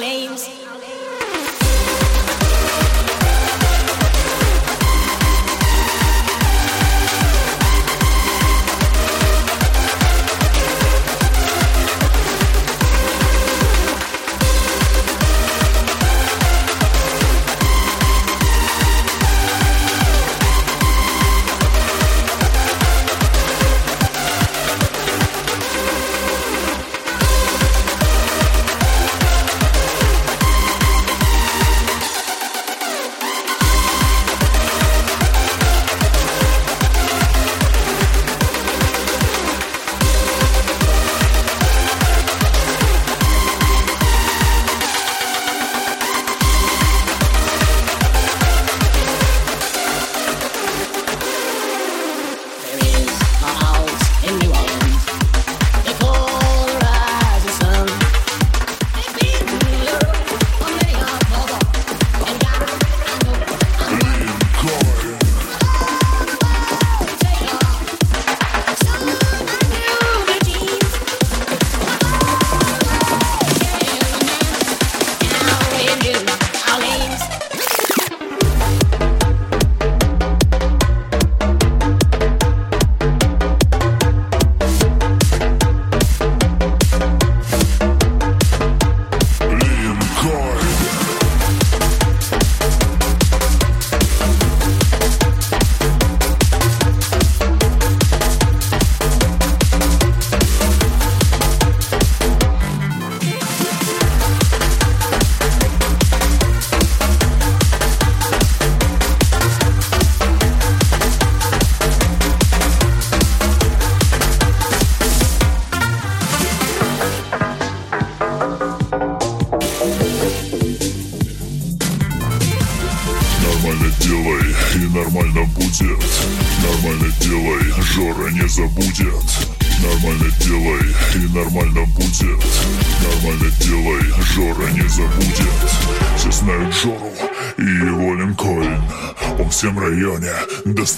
names.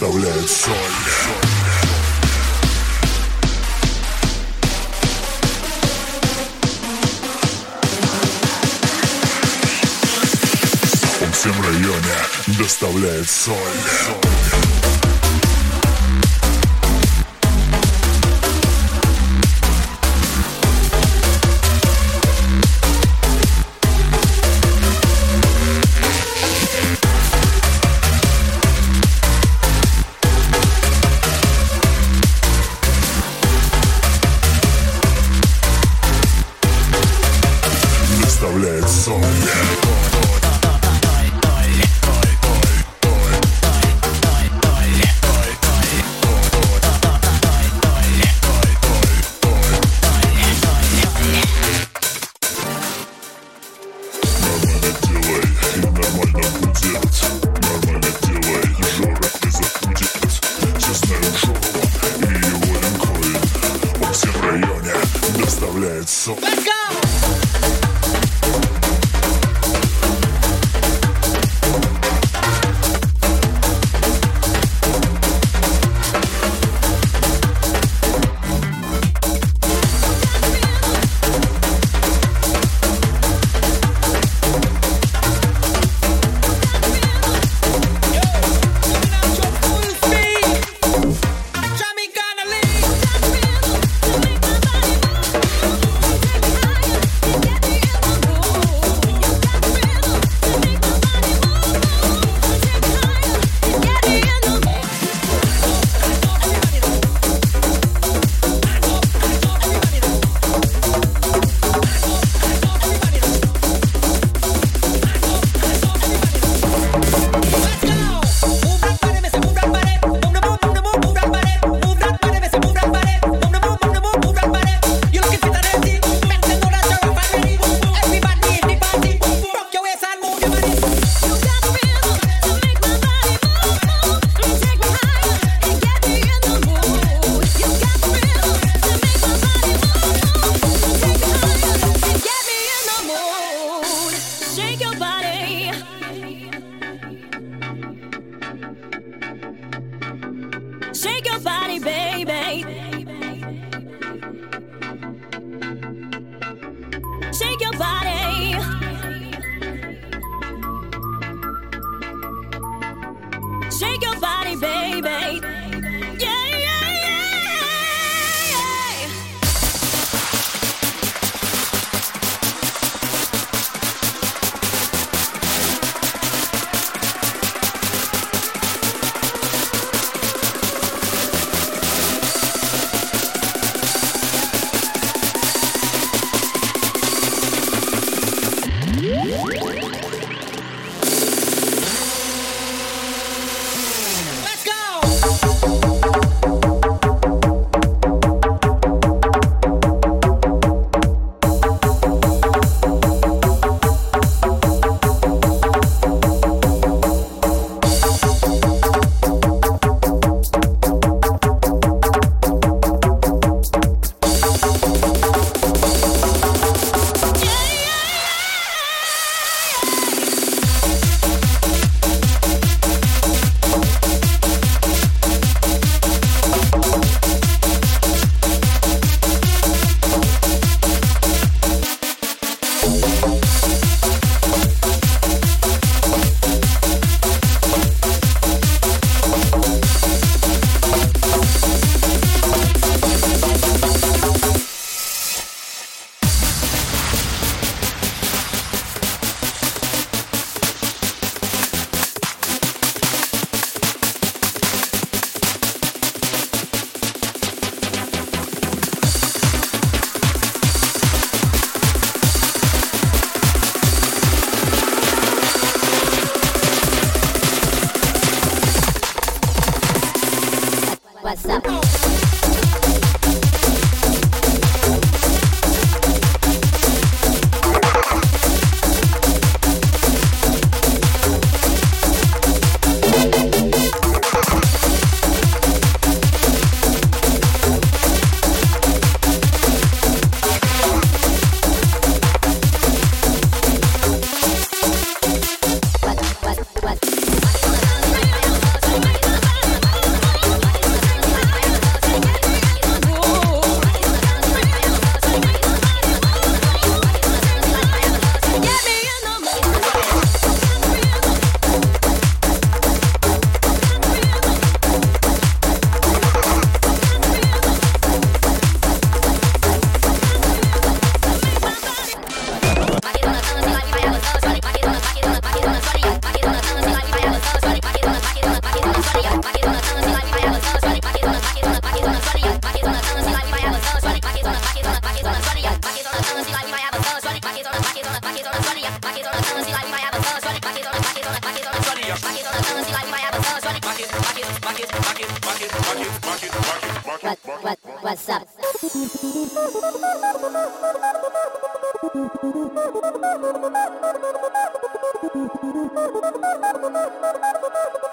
restaurante. Woo! Thank you.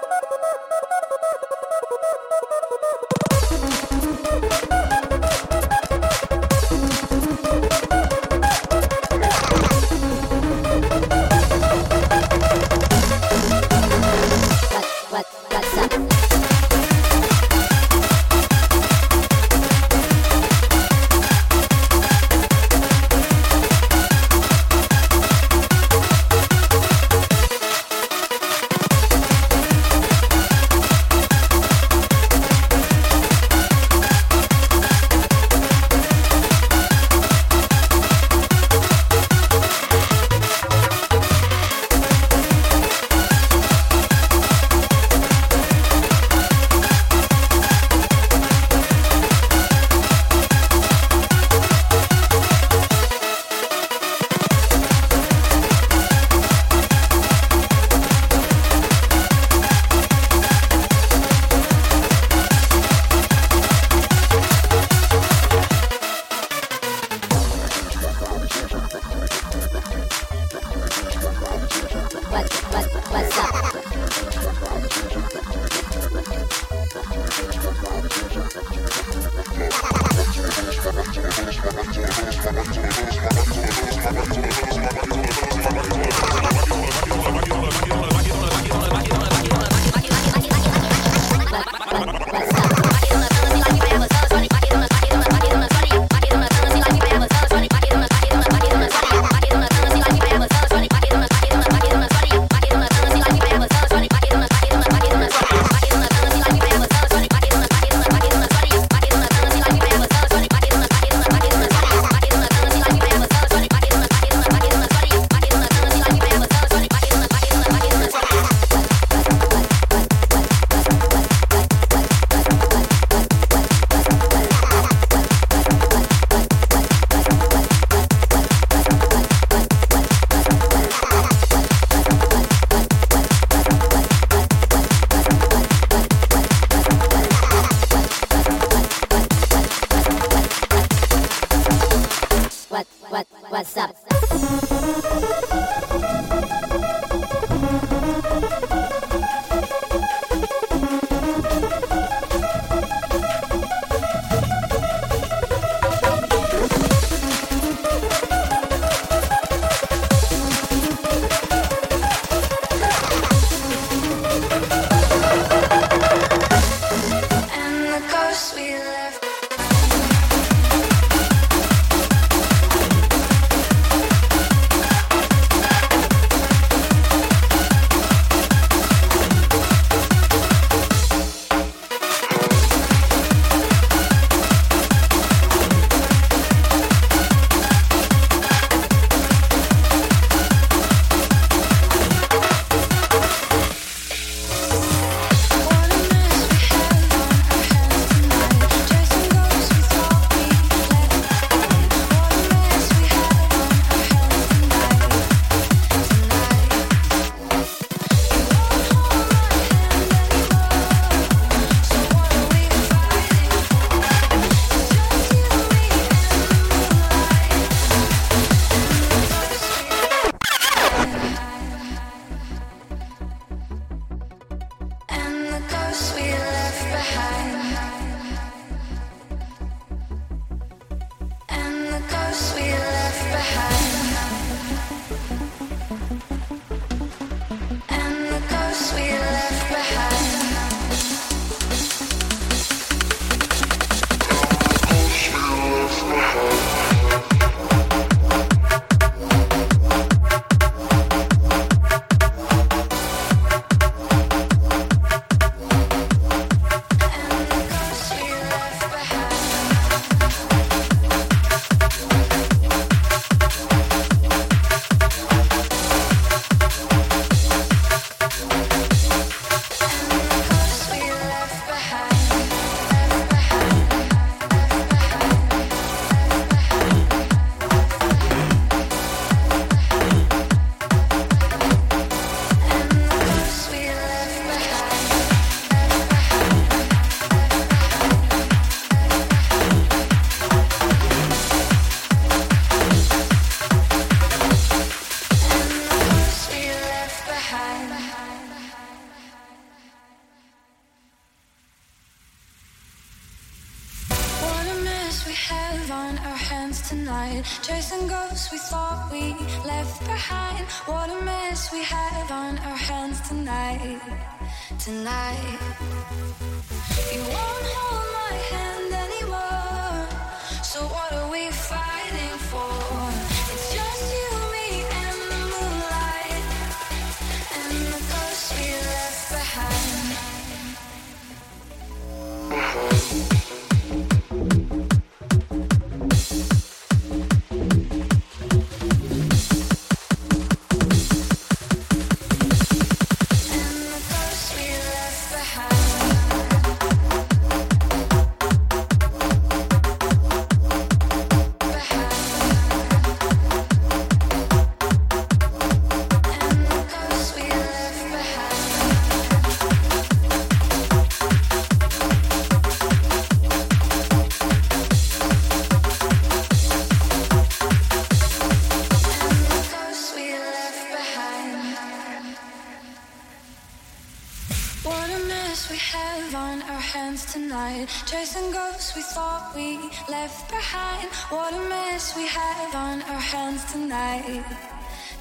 What a mess we have on our hands tonight.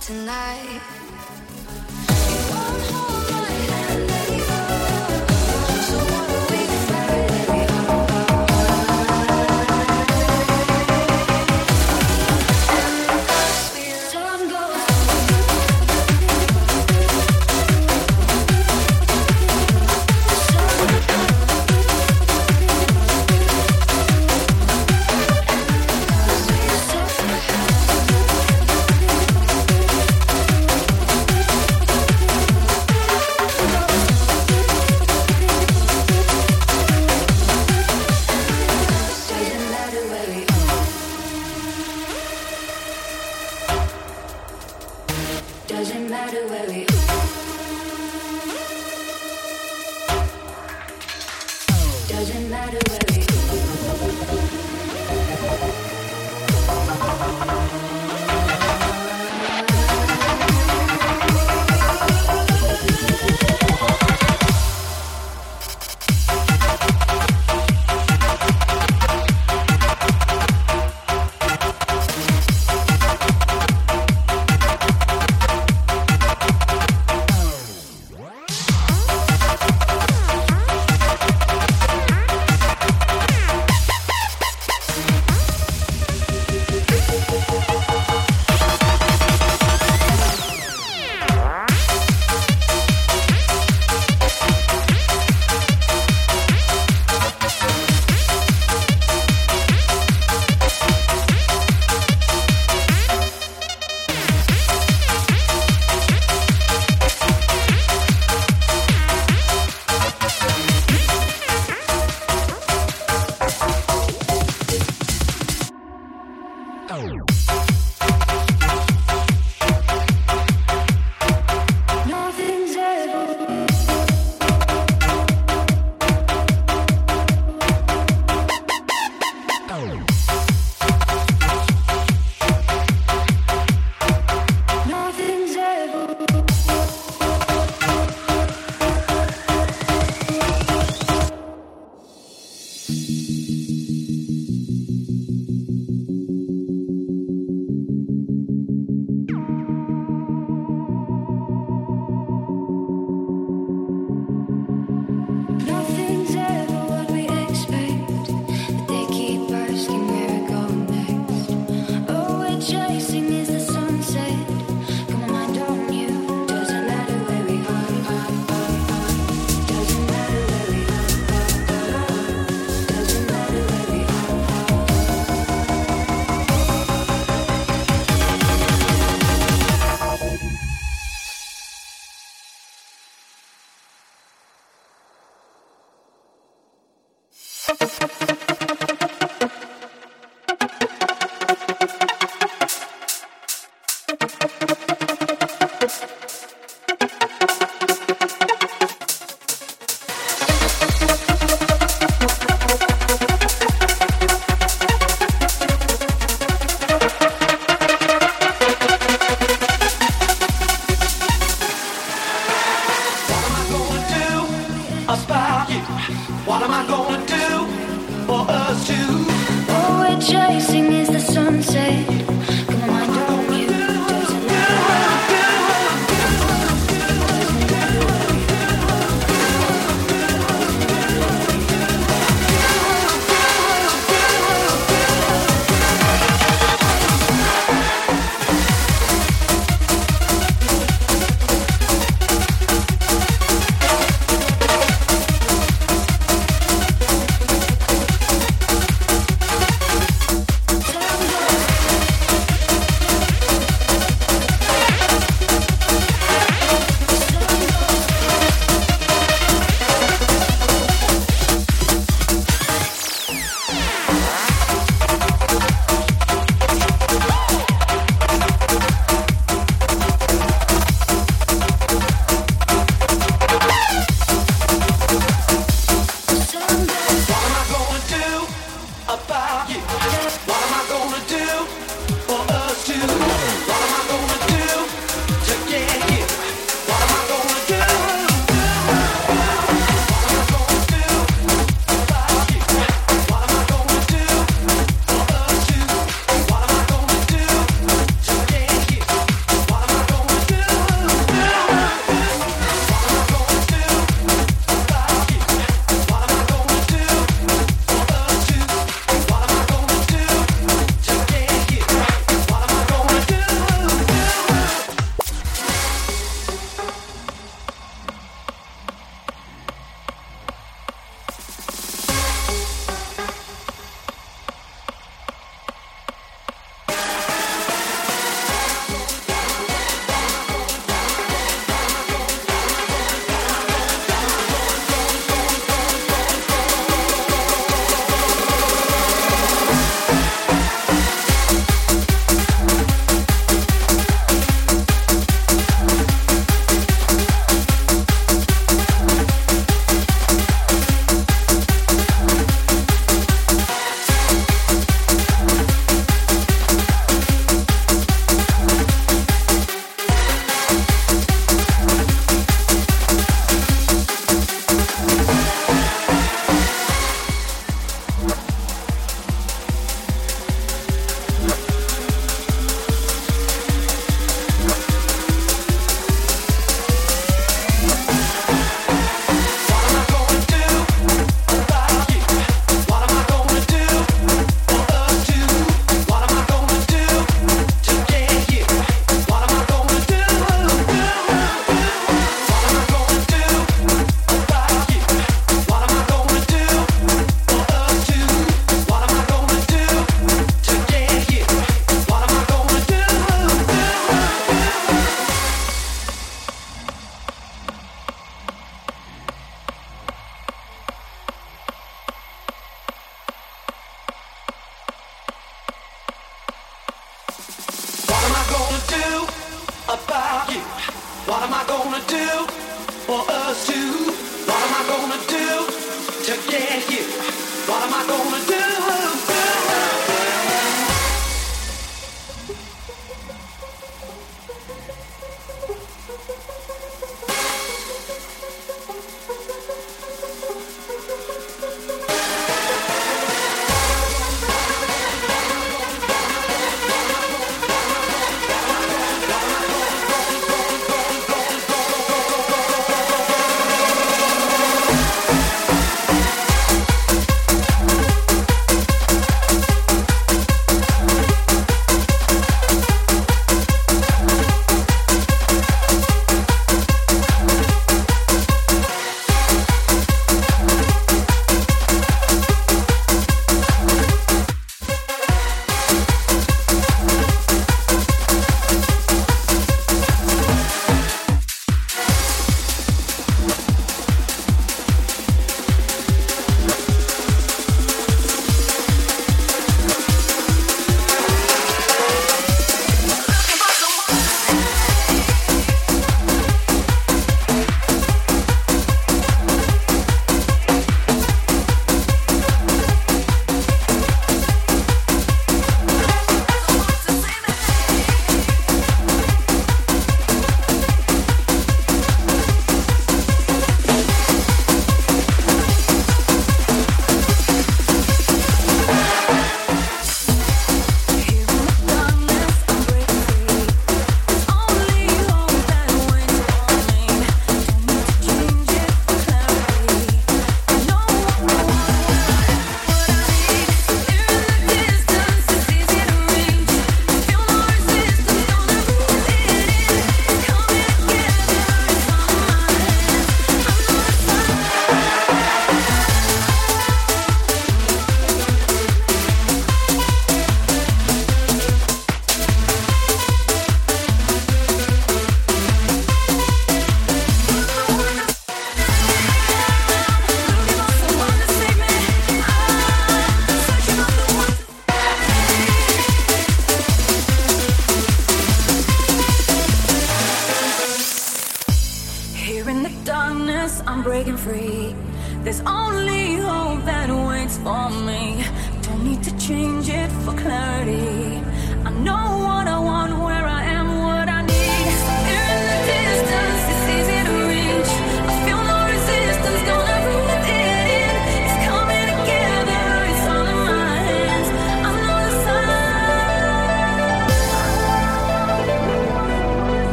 Tonight.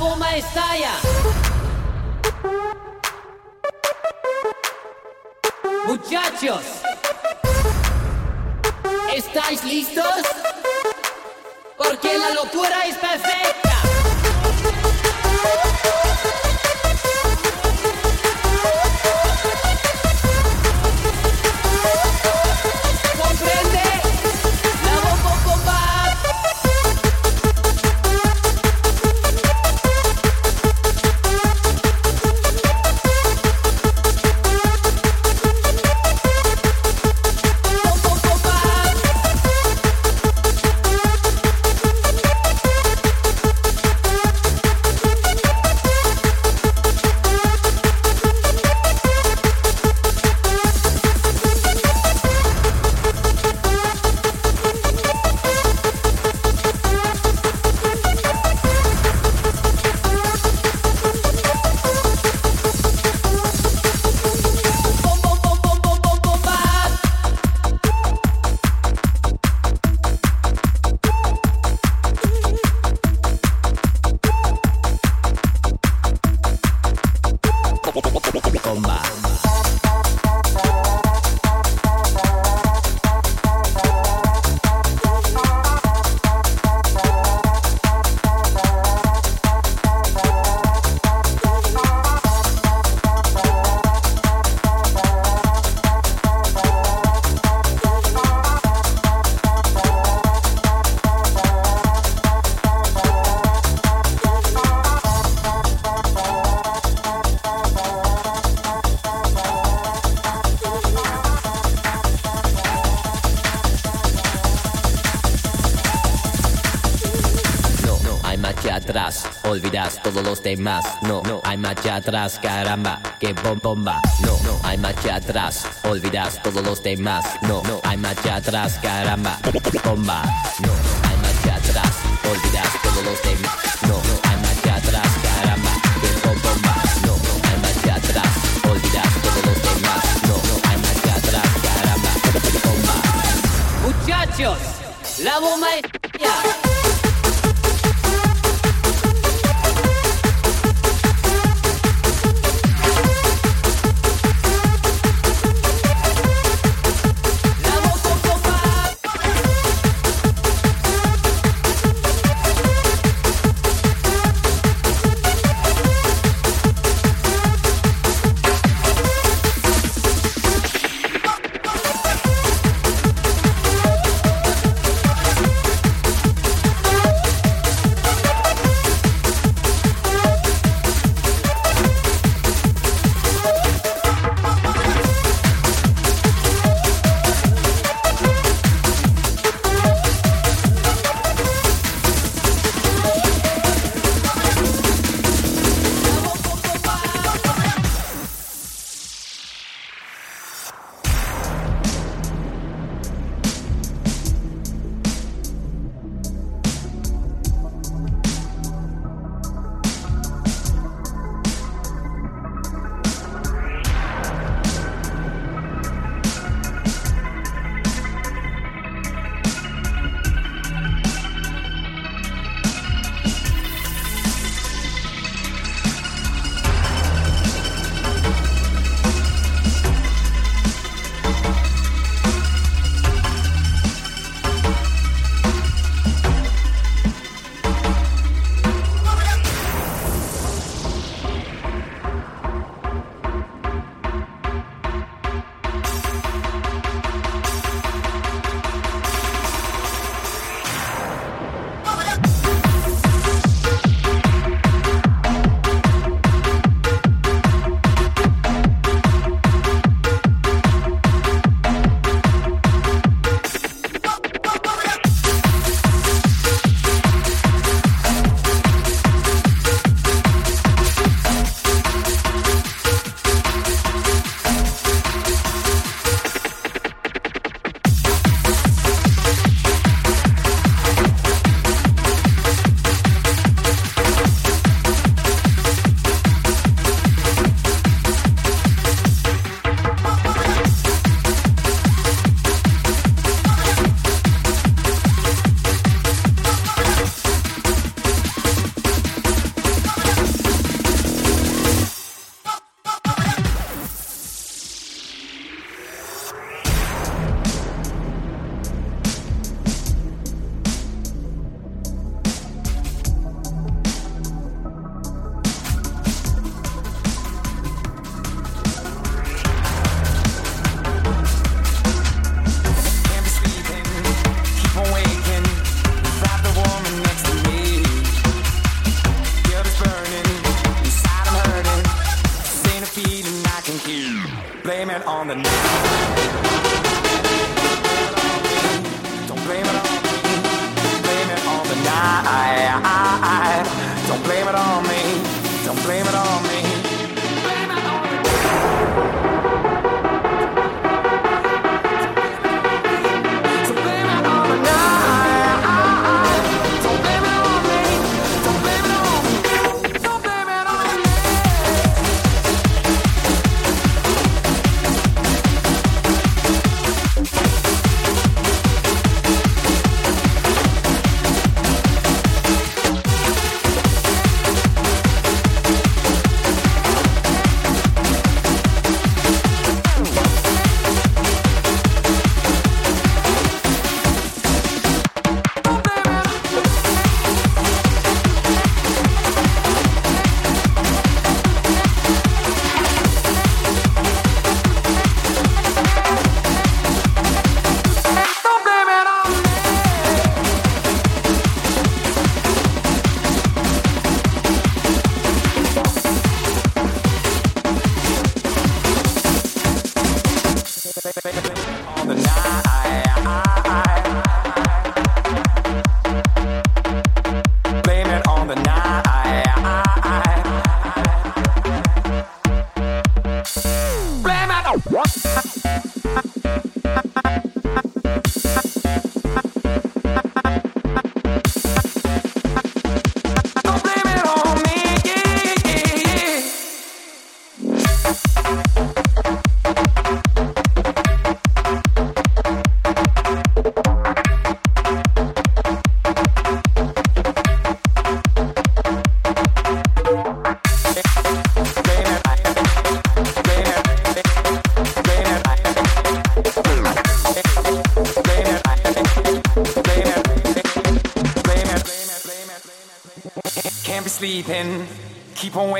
Bomba estalla. Muchachos, ¿estáis listos? Porque la locura es perfecta. Los demás. No, no, hay marcha atrás, caramba, que bom bomba. No, no, hay marcha atrás, olvidas todos los demás. No, no, hay marcha atrás, caramba, bomba. No, no, hay marcha atrás, olvidas todos los demás. on the news.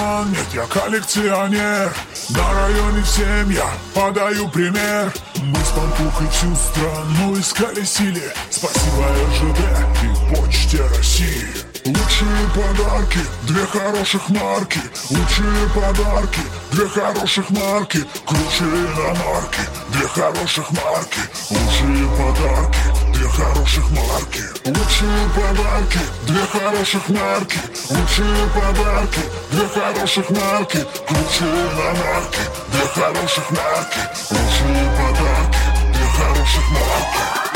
Наркоман, нет, я коллекционер На районе всем я подаю пример. Мы с пампухой всю страну исколесили Спасибо РЖД и Почте России. Лучшие подарки, две хороших марки. Лучшие подарки, две хороших марки. Круче иномарки, две хороших марки. Лучшие подарки, две хороших марки. Лучшие подарки, две хороших марки. Лучшие подарки, две хороших марки. Круче на марки, две хороших марки. Лучшие подарки, две хороших марки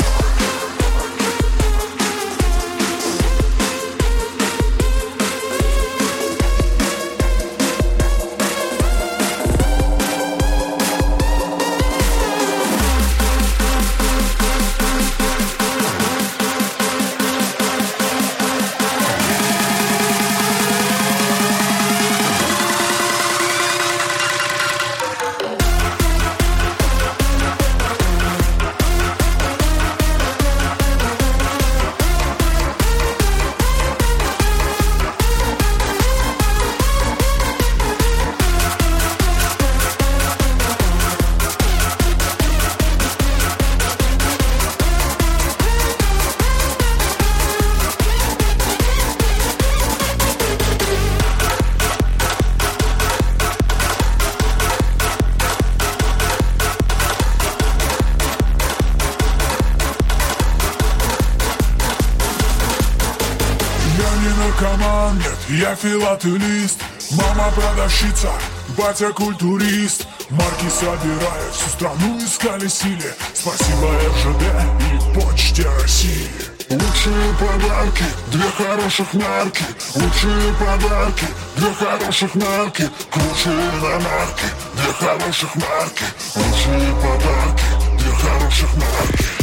филателист Мама продавщица, батя культурист. Марки собирая, всю страну исколесили Спасибо РЖД и Почте России. Лучшие подарки, две хороших марки. Лучшие подарки, две хороших марки. Круче на марки, две хороших марки. Лучшие подарки, две хороших марки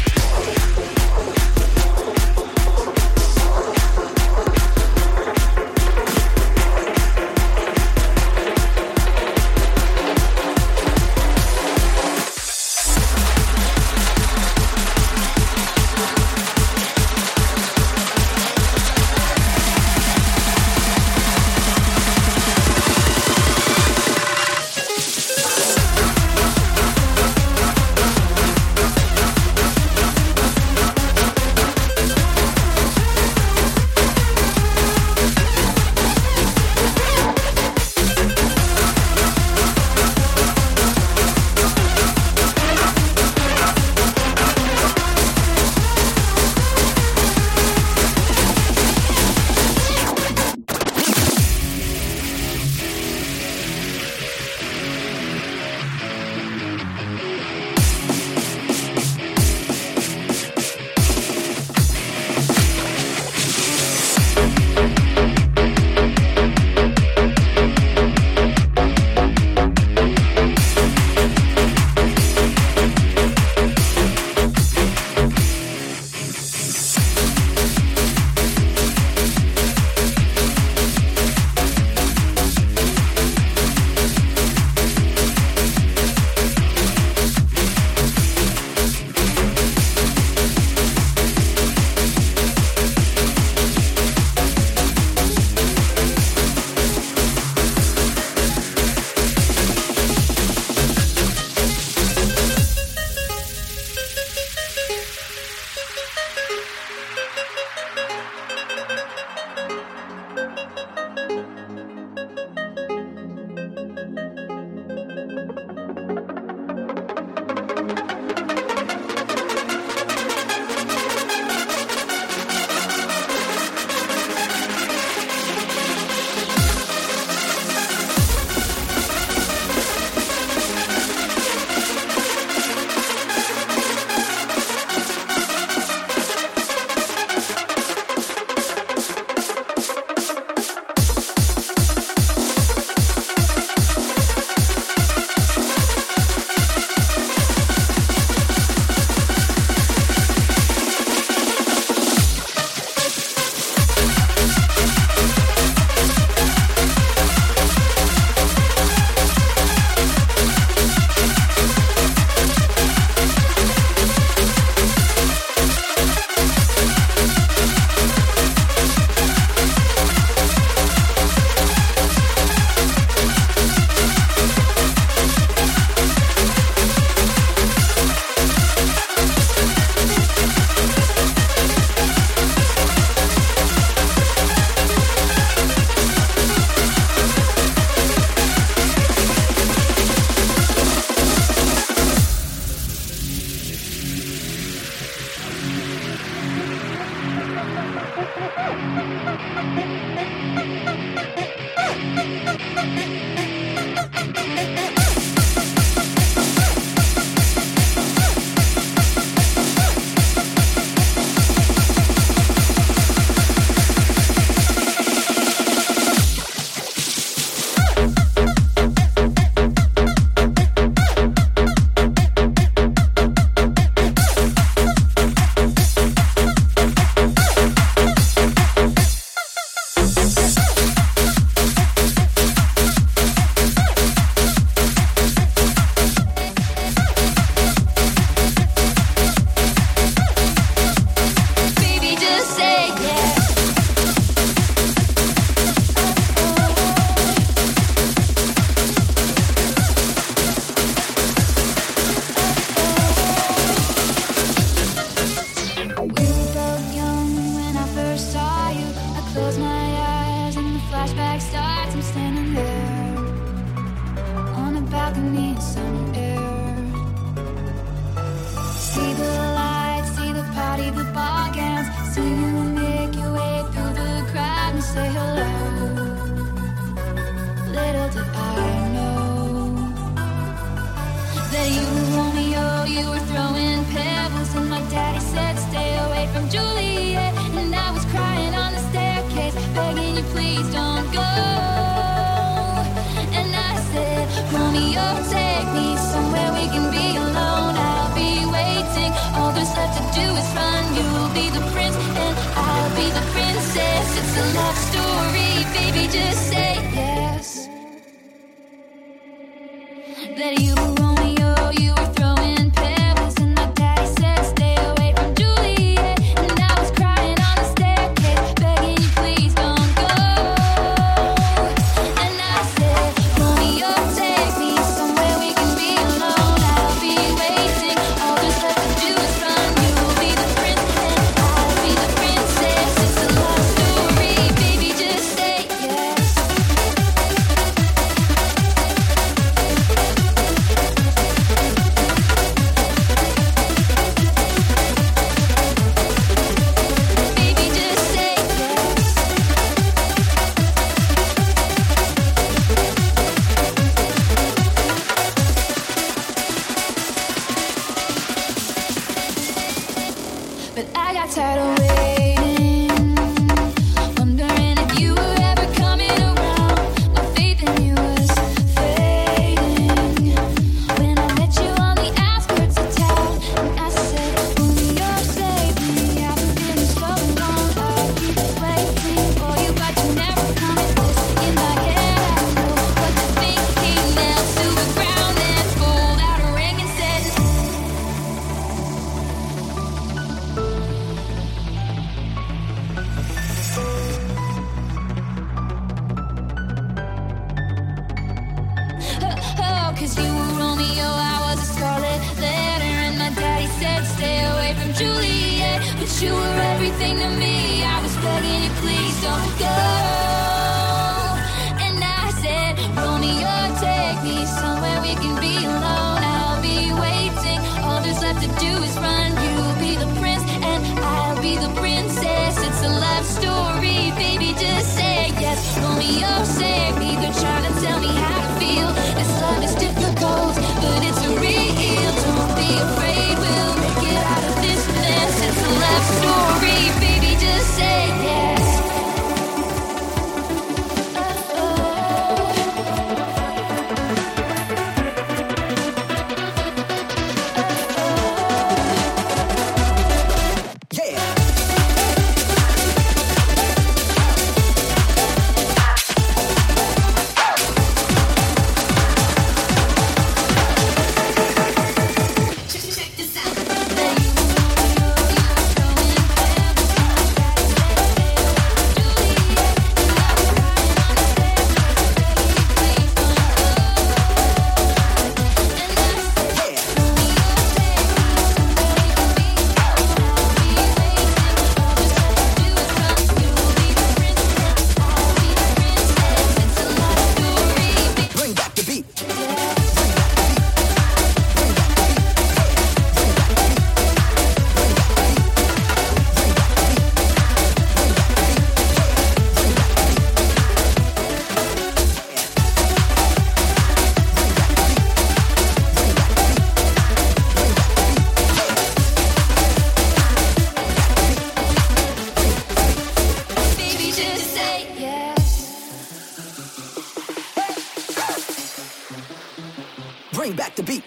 bring back the beat.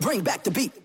Bring back the beat.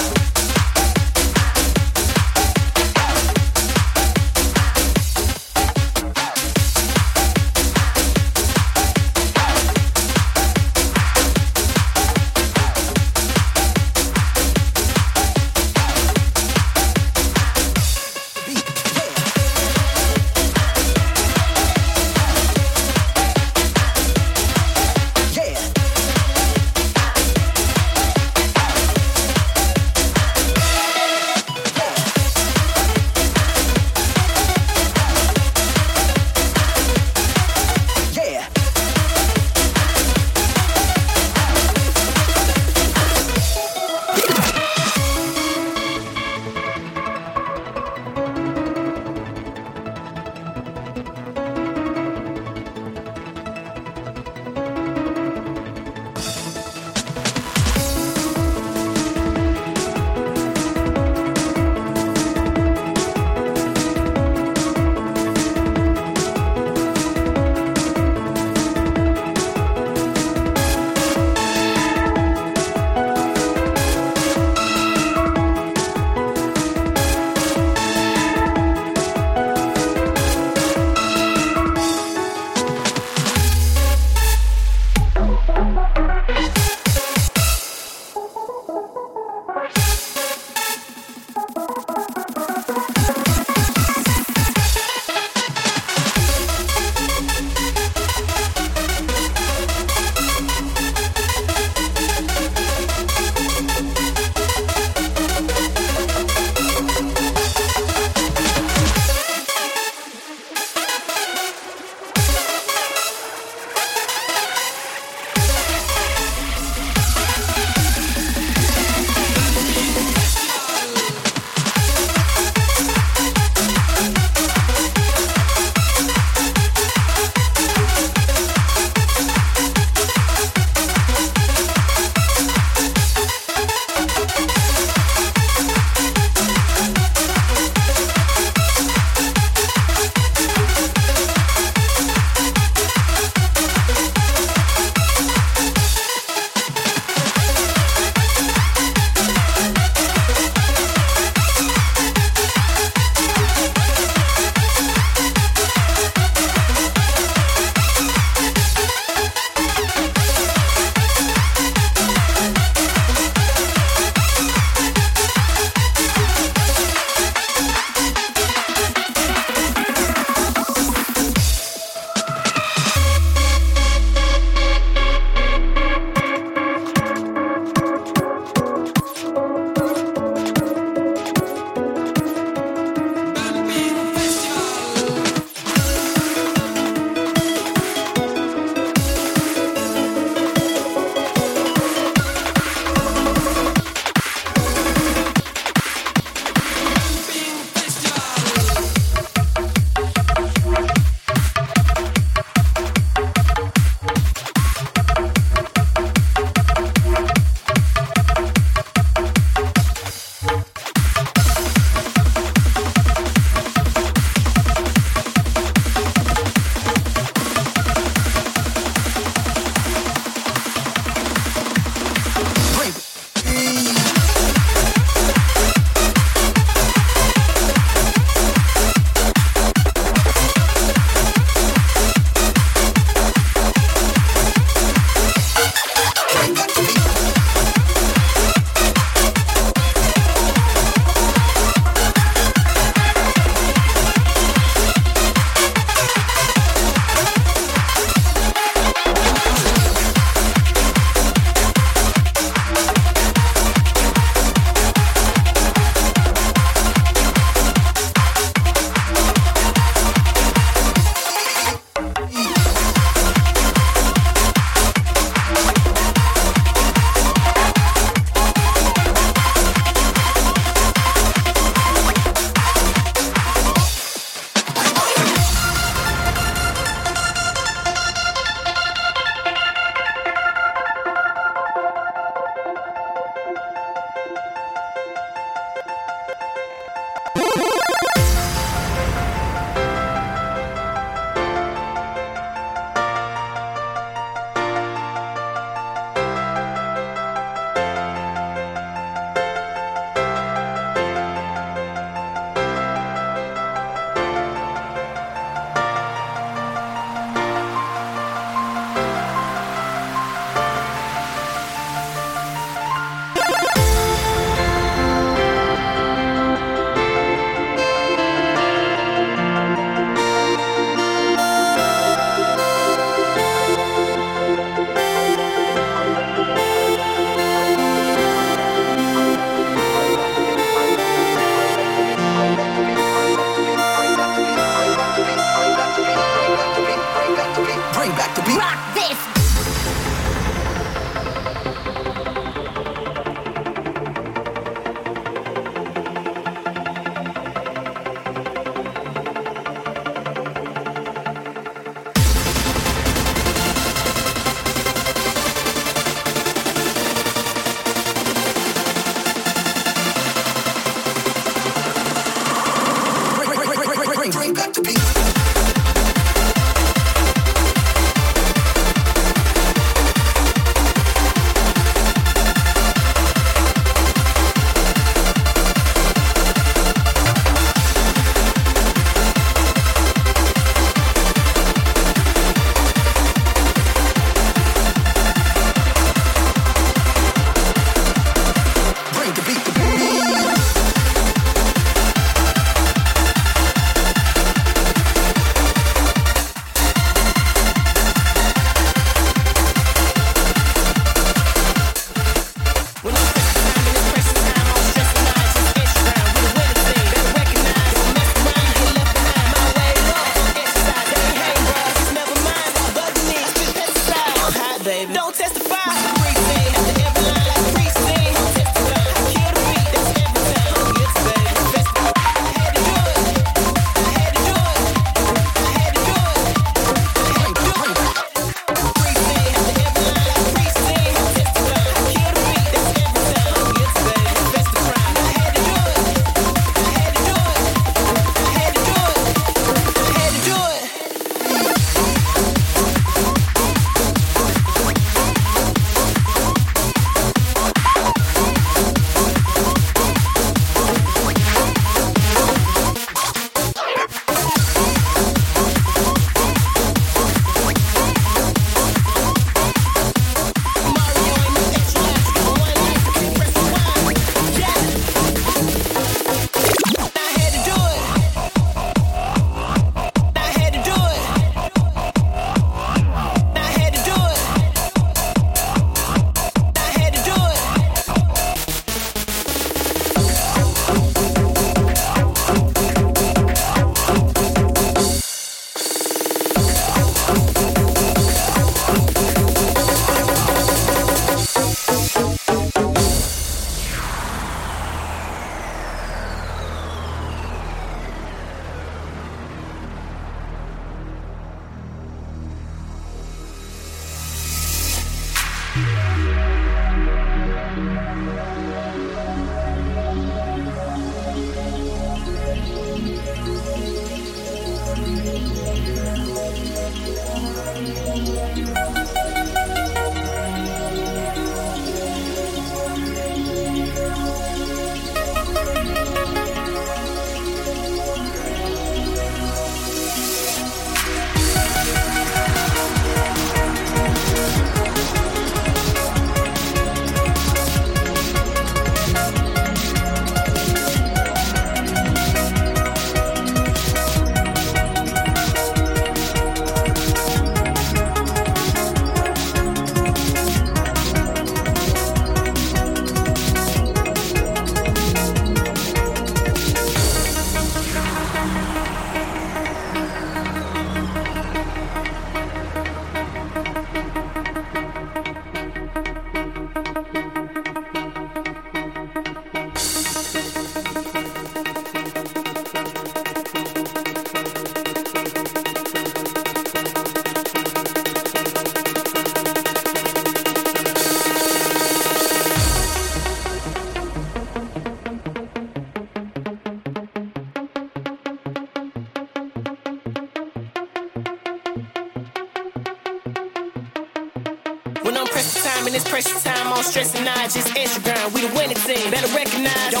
Not just Instagram. We the winning team, better recognize.